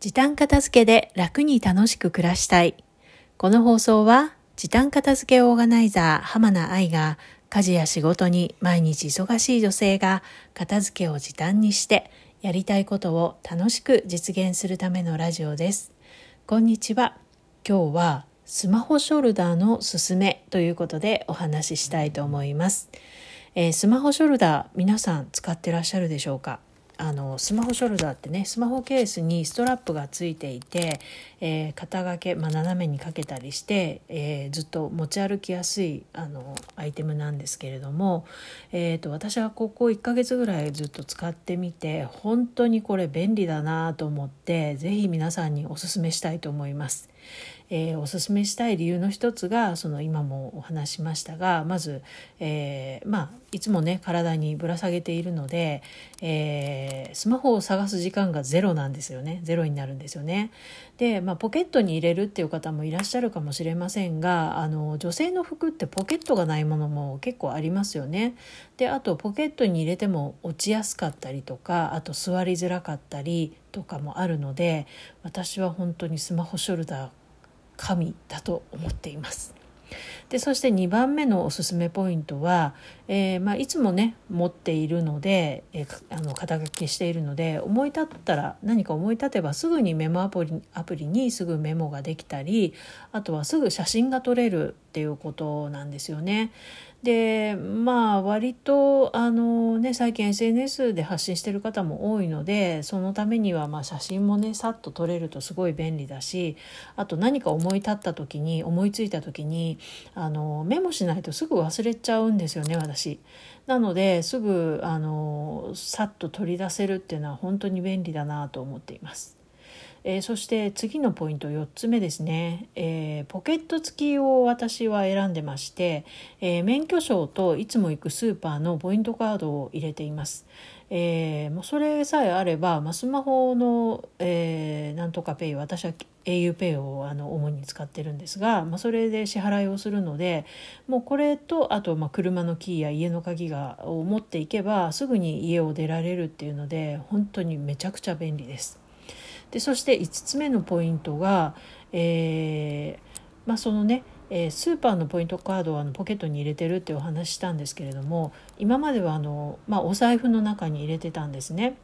時短片付けで楽に楽しく暮らしたい。この放送は時短片付けオーガナイザー浜名愛が家事や仕事に毎日忙しい女性が片付けを時短にしてやりたいことを楽しく実現するためのラジオです。こんにちは。今日はスマホショルダーのすすめということでお話ししたいと思います。えー、スマホショルダー皆さん使ってらっしゃるでしょうか？あのスマホショルダーってねスマホケースにストラップがついていて、えー、肩掛け、まあ、斜めにかけたりして、えー、ずっと持ち歩きやすいあのアイテムなんですけれども、えーと、私はここ1ヶ月ぐらいずっと使ってみて本当にこれ便利だなと思って是非皆さんにおすすめしたいと思います。えー、おすすめしたい理由の一つがその今もお話しましたがまず、えー、まあいつもね体にぶら下げているので、えー、スマホを探す時間がゼロなんですよねゼロになるんですよね。で、まあ、ポケットに入れるっていう方もいらっしゃるかもしれませんがあの女性の服ってポケットがないものも結構ありますよね。であとポケットに入れても落ちやすかったりとかあと座りづらかったりとかもあるので私は本当にスマホショルダー神だと思っています。でそして2番目のおすすめポイントは、えー、まあ、いつもね持っているので、えー、あの肩書きしているので思い立ったら何か思い立てばすぐにメモアプリアプリにすぐメモができたりあとはすぐ写真が撮れるっていうことなんですよね。でまあ割とあのね最近 SNS で発信してる方も多いのでそのためにはまあ写真もねさっと撮れるとすごい便利だしあと何か思い立った時に思いついた時にあのメモしないとすぐ忘れちゃうんですよね私。なのですぐあのさっと取り出せるっていうのは本当に便利だなと思っています。えー、そして次のポイント4つ目ですね、えー、ポケット付きを私は選んでまして、えー、免許証といつも行くスーパーのポイントカードを入れています。えー、もうそれさえあれば、まあ、スマホの、えー、なんとかペイ私は auPay をあの主に使ってるんですが、まあ、それで支払いをするのでもうこれとあとまあ車のキーや家の鍵がを持っていけばすぐに家を出られるっていうので本当にめちゃくちゃ便利です。でそして5つ目のポイントが、えー、まあ、そのねえ、スーパーのポイントカードをあのポケットに入れてるってお話したんですけれども今まではあの、まあ、お財布の中に入れてたんですね。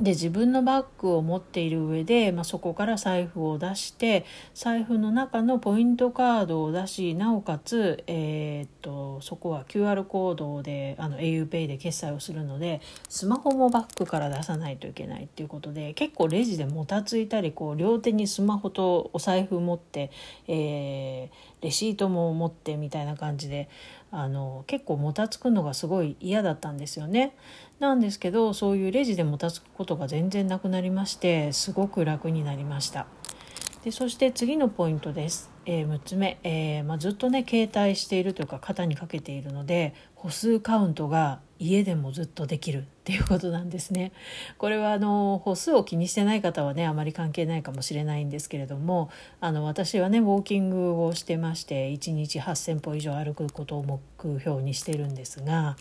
で自分のバッグを持っている上で、まあ、そこから財布を出して財布の中のポイントカードを出しなおかつ、えー、っとそこは QR コードであの auPay で決済をするのでスマホもバッグから出さないといけないっていうことで結構レジでもたついたりこう両手にスマホとお財布持って、えー、レシートも持ってみたいな感じであの結構もたつくのがすごい嫌だったんですよね。なんですけどそういうレジでもたつくことが全然なくなりましてすごく楽になりました。でそして次のポイントです。えー、6つ目、えーまあ、ずっとね携帯しているというか肩にかけているので歩数カウントが家でもずっとできるっていうことなんですね。これはあの歩数を気にしてない方はねあまり関係ないかもしれないんですけれどもあの私はねウォーキングをしてまして1日8,000歩以上歩くことを目標にしてるんですが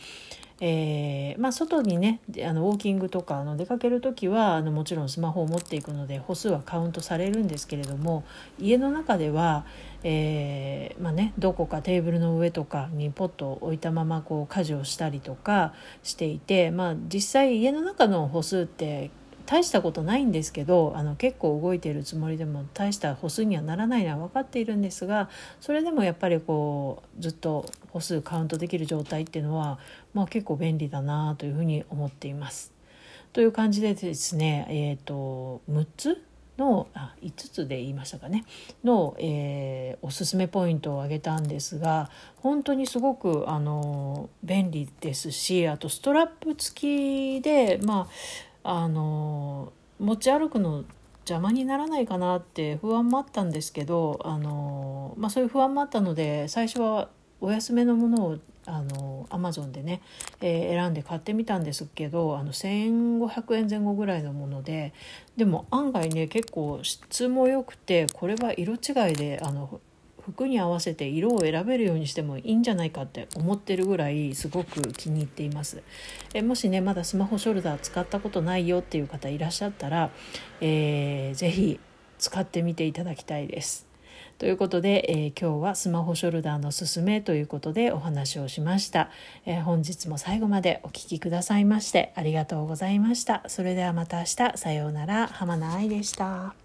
えー、まあ、外にねあのウォーキングとかあの出かける時はあのもちろんスマホを持っていくので歩数はカウントされるんですけれども家の中では、えー、まあね、どこかテーブルの上とかにポッと置いたままこう家事をしたりとかしていて、まあ、実際家の中の歩数って大したことないんですけどあの結構動いているつもりでも大した歩数にはならないのは分かっているんですがそれでもやっぱりこうずっと歩数カウントできる状態っていうのは、まあ、結構便利だなというふうに思っています。という感じでですね、えーと、6つのあ5つで言いましたかね。の、えー、おすすめポイントを挙げたんですが本当にすごくあの便利ですしあとストラップ付きでまああの持ち歩くの邪魔にならないかなって不安もあったんですけどあの、まあ、そういう不安もあったので最初はお安めのものをあのアマゾンでね、えー、選んで買ってみたんですけどあの1,500円前後ぐらいのものででも案外ね結構質も良くてこれは色違いであの服に合わせて色を選べるようにしてもいいんじゃないかって思ってるぐらいすごく気に入っています。えもしねまだスマホショルダー使ったことないよっていう方いらっしゃったら、えー、ぜ使ってみていただきたいです。ということで、えー、今日はスマホショルダーのすすめということでお話をしました、えー、本日も最後までお聴きくださいましてありがとうございました。それではまた明日。さようなら。浜名愛でした。